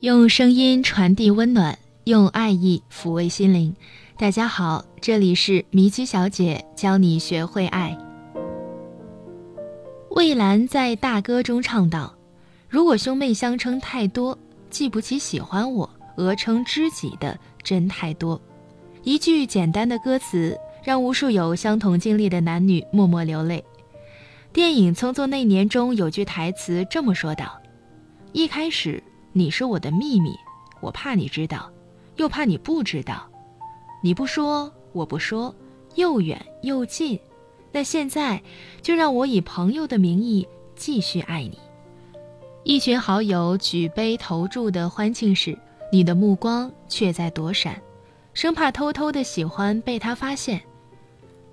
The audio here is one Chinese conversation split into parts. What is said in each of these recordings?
用声音传递温暖，用爱意抚慰心灵。大家好，这里是迷居小姐教你学会爱。魏兰在《大歌》中唱道：“如果兄妹相称太多，记不起喜欢我、讹称知己的真太多。”一句简单的歌词，让无数有相同经历的男女默默流泪。电影《匆匆那年》中有句台词这么说道：“一开始。”你是我的秘密，我怕你知道，又怕你不知道。你不说，我不说，又远又近。那现在，就让我以朋友的名义继续爱你。一群好友举杯投注的欢庆时，你的目光却在躲闪，生怕偷偷的喜欢被他发现。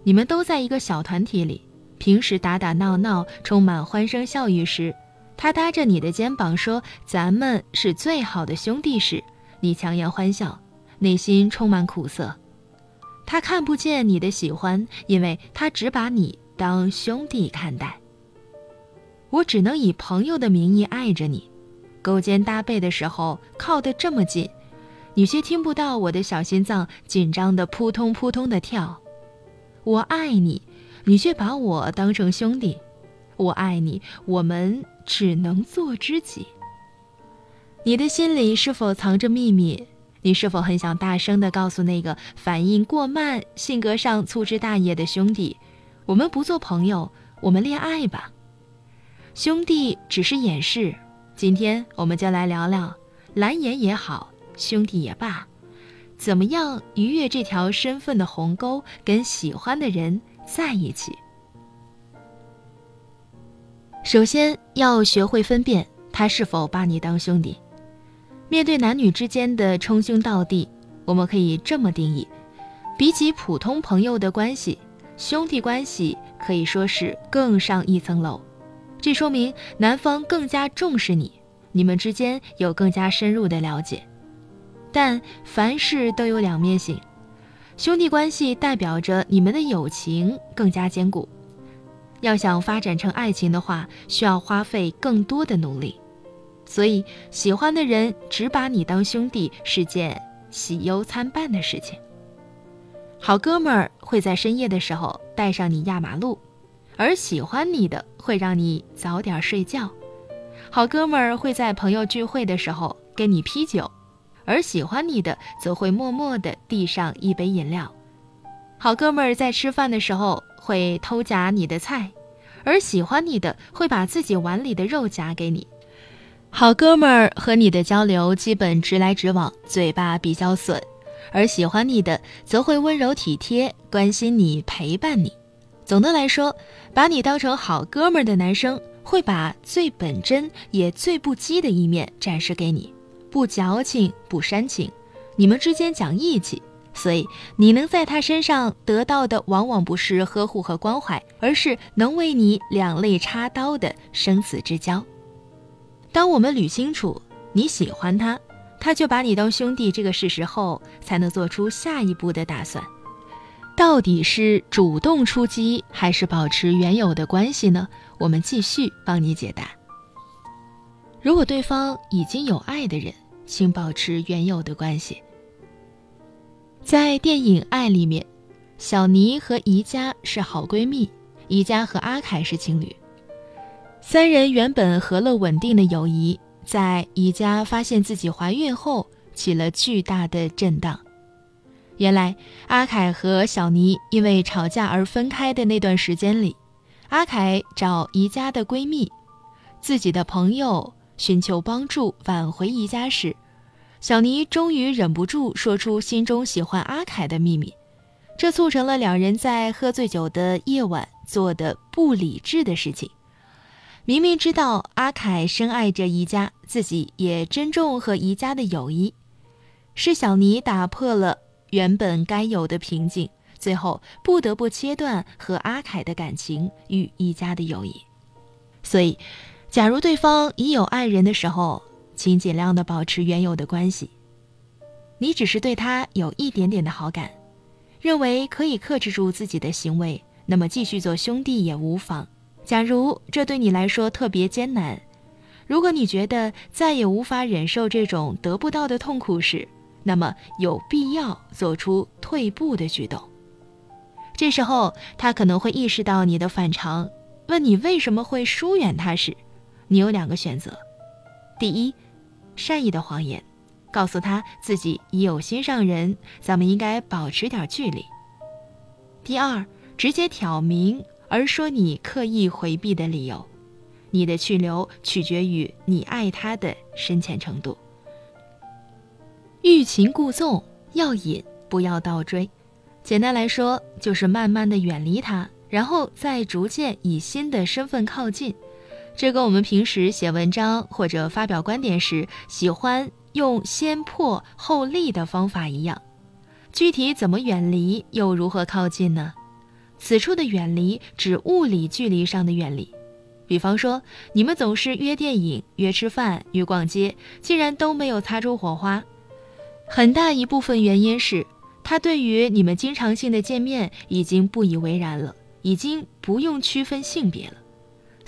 你们都在一个小团体里，平时打打闹闹，充满欢声笑语时。他搭着你的肩膀说：“咱们是最好的兄弟。”时，你强颜欢笑，内心充满苦涩。他看不见你的喜欢，因为他只把你当兄弟看待。我只能以朋友的名义爱着你，勾肩搭背的时候靠得这么近，你却听不到我的小心脏紧张的扑通扑通的跳。我爱你，你却把我当成兄弟。我爱你，我们。只能做知己。你的心里是否藏着秘密？你是否很想大声的告诉那个反应过慢、性格上粗枝大叶的兄弟：“我们不做朋友，我们恋爱吧。”兄弟只是掩饰。今天我们就来聊聊，蓝颜也好，兄弟也罢，怎么样逾越这条身份的鸿沟，跟喜欢的人在一起。首先要学会分辨他是否把你当兄弟。面对男女之间的称兄道弟，我们可以这么定义：比起普通朋友的关系，兄弟关系可以说是更上一层楼。这说明男方更加重视你，你们之间有更加深入的了解。但凡事都有两面性，兄弟关系代表着你们的友情更加坚固。要想发展成爱情的话，需要花费更多的努力，所以喜欢的人只把你当兄弟是件喜忧参半的事情。好哥们儿会在深夜的时候带上你压马路，而喜欢你的会让你早点睡觉。好哥们儿会在朋友聚会的时候跟你批酒，而喜欢你的则会默默地递上一杯饮料。好哥们儿在吃饭的时候。会偷夹你的菜，而喜欢你的会把自己碗里的肉夹给你。好哥们儿和你的交流基本直来直往，嘴巴比较损；而喜欢你的则会温柔体贴，关心你，陪伴你。总的来说，把你当成好哥们儿的男生会把最本真也最不羁的一面展示给你，不矫情，不煽情，你们之间讲义气。所以，你能在他身上得到的，往往不是呵护和关怀，而是能为你两肋插刀的生死之交。当我们捋清楚你喜欢他，他就把你当兄弟这个事实后，才能做出下一步的打算。到底是主动出击，还是保持原有的关系呢？我们继续帮你解答。如果对方已经有爱的人，请保持原有的关系。在电影《爱》里面，小妮和宜家是好闺蜜，宜家和阿凯是情侣。三人原本和乐稳定的友谊，在宜家发现自己怀孕后起了巨大的震荡。原来，阿凯和小妮因为吵架而分开的那段时间里，阿凯找宜家的闺蜜、自己的朋友寻求帮助挽回宜家时。小妮终于忍不住说出心中喜欢阿凯的秘密，这促成了两人在喝醉酒的夜晚做的不理智的事情。明明知道阿凯深爱着宜家，自己也珍重和宜家的友谊，是小妮打破了原本该有的平静，最后不得不切断和阿凯的感情与宜家的友谊。所以，假如对方已有爱人的时候，请尽量的保持原有的关系。你只是对他有一点点的好感，认为可以克制住自己的行为，那么继续做兄弟也无妨。假如这对你来说特别艰难，如果你觉得再也无法忍受这种得不到的痛苦时，那么有必要做出退步的举动。这时候，他可能会意识到你的反常，问你为什么会疏远他时，你有两个选择：第一，善意的谎言，告诉他自己已有心上人，咱们应该保持点距离；第二，直接挑明而说你刻意回避的理由。你的去留取决于你爱他的深浅程度。欲擒故纵，要引不要倒追。简单来说，就是慢慢的远离他，然后再逐渐以新的身份靠近。这跟我们平时写文章或者发表观点时喜欢用先破后立的方法一样。具体怎么远离，又如何靠近呢？此处的远离指物理距离上的远离。比方说，你们总是约电影、约吃饭、约逛街，竟然都没有擦出火花，很大一部分原因是他对于你们经常性的见面已经不以为然了，已经不用区分性别了。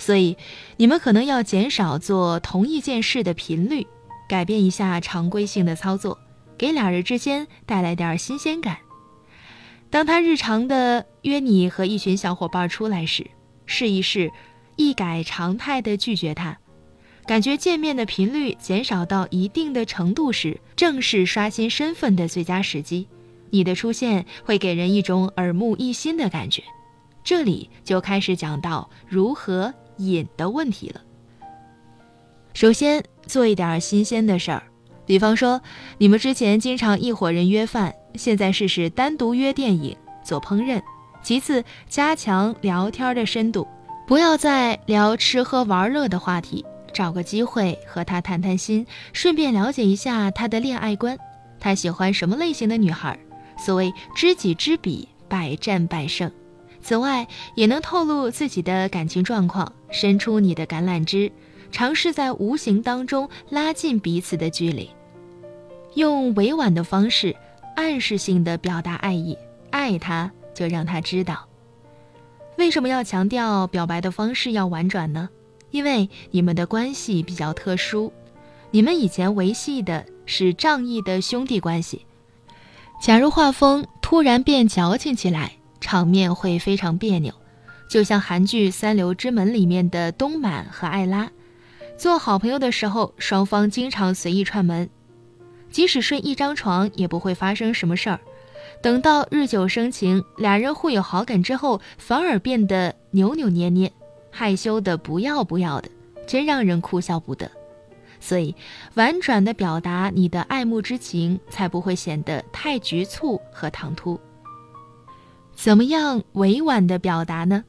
所以，你们可能要减少做同一件事的频率，改变一下常规性的操作，给俩人之间带来点新鲜感。当他日常的约你和一群小伙伴出来时，试一试。一改常态的拒绝他，感觉见面的频率减少到一定的程度时，正是刷新身份的最佳时机。你的出现会给人一种耳目一新的感觉。这里就开始讲到如何瘾的问题了。首先做一点新鲜的事儿，比方说你们之前经常一伙人约饭，现在试试单独约电影、做烹饪。其次，加强聊天的深度。不要再聊吃喝玩乐的话题，找个机会和他谈谈心，顺便了解一下他的恋爱观，他喜欢什么类型的女孩。所谓知己知彼，百战百胜。此外，也能透露自己的感情状况，伸出你的橄榄枝，尝试在无形当中拉近彼此的距离，用委婉的方式，暗示性的表达爱意。爱他，就让他知道。为什么要强调表白的方式要婉转呢？因为你们的关系比较特殊，你们以前维系的是仗义的兄弟关系。假如画风突然变矫情起来，场面会非常别扭。就像韩剧《三流之门》里面的东满和艾拉，做好朋友的时候，双方经常随意串门，即使睡一张床也不会发生什么事儿。等到日久生情，俩人互有好感之后，反而变得扭扭捏捏、害羞的不要不要的，真让人哭笑不得。所以，婉转的表达你的爱慕之情，才不会显得太局促和唐突。怎么样委婉的表达呢？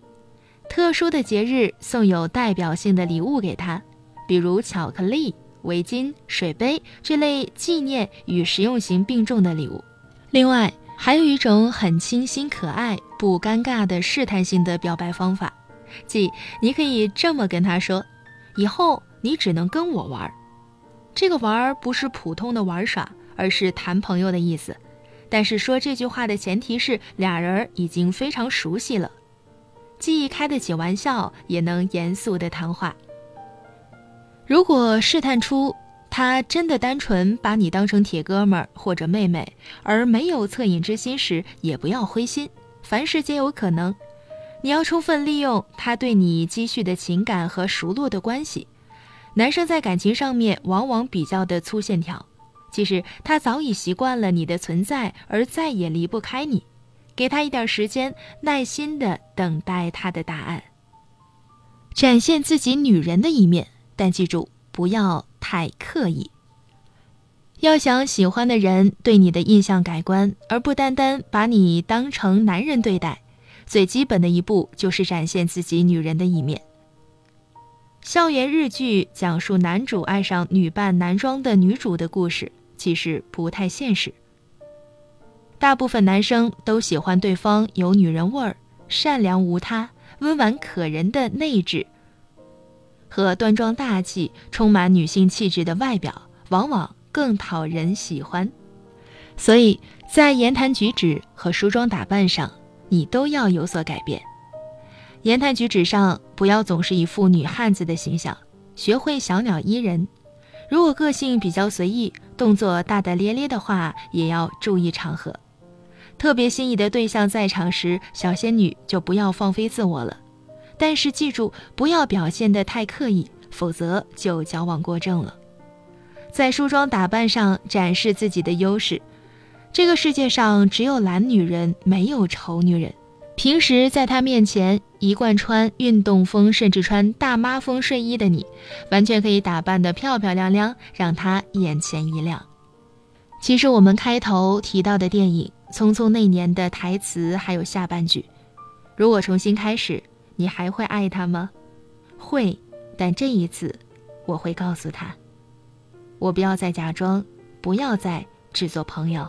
特殊的节日送有代表性的礼物给他，比如巧克力、围巾、水杯这类纪念与实用型并重的礼物。另外，还有一种很清新可爱、不尴尬的试探性的表白方法，即你可以这么跟他说：“以后你只能跟我玩。”这个玩不是普通的玩耍，而是谈朋友的意思。但是说这句话的前提是俩人已经非常熟悉了，既开得起玩笑，也能严肃的谈话。如果试探出。他真的单纯把你当成铁哥们儿或者妹妹，而没有恻隐之心时，也不要灰心，凡事皆有可能。你要充分利用他对你积蓄的情感和熟络的关系。男生在感情上面往往比较的粗线条，其实他早已习惯了你的存在，而再也离不开你。给他一点时间，耐心的等待他的答案，展现自己女人的一面，但记住不要。太刻意。要想喜欢的人对你的印象改观，而不单单把你当成男人对待，最基本的一步就是展现自己女人的一面。校园日剧讲述男主爱上女扮男装的女主的故事，其实不太现实。大部分男生都喜欢对方有女人味儿、善良无他、温婉可人的内质。和端庄大气、充满女性气质的外表，往往更讨人喜欢。所以在言谈举止和梳妆打扮上，你都要有所改变。言谈举止上，不要总是一副女汉子的形象，学会小鸟依人。如果个性比较随意，动作大大咧咧的话，也要注意场合。特别心仪的对象在场时，小仙女就不要放飞自我了。但是记住，不要表现得太刻意，否则就矫枉过正了。在梳妆打扮上展示自己的优势。这个世界上只有懒女人，没有丑女人。平时在他面前一贯穿运动风，甚至穿大妈风睡衣的你，完全可以打扮得漂漂亮亮，让他眼前一亮。其实我们开头提到的电影。匆匆那年的台词还有下半句：“如果重新开始，你还会爱他吗？”会，但这一次，我会告诉他：“我不要再假装，不要再只做朋友。”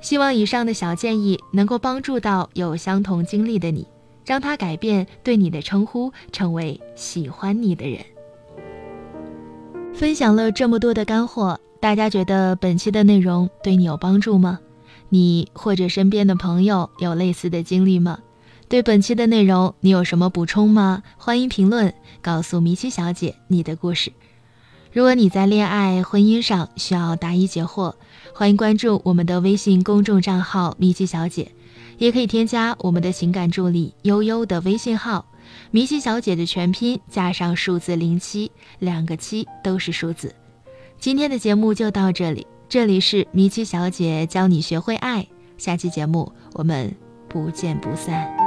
希望以上的小建议能够帮助到有相同经历的你，让他改变对你的称呼，成为喜欢你的人。分享了这么多的干货，大家觉得本期的内容对你有帮助吗？你或者身边的朋友有类似的经历吗？对本期的内容，你有什么补充吗？欢迎评论告诉米奇小姐你的故事。如果你在恋爱、婚姻上需要答疑解惑，欢迎关注我们的微信公众账号“米奇小姐”，也可以添加我们的情感助理悠悠的微信号“米奇小姐”的全拼加上数字零七，两个七都是数字。今天的节目就到这里。这里是米奇小姐教你学会爱，下期节目我们不见不散。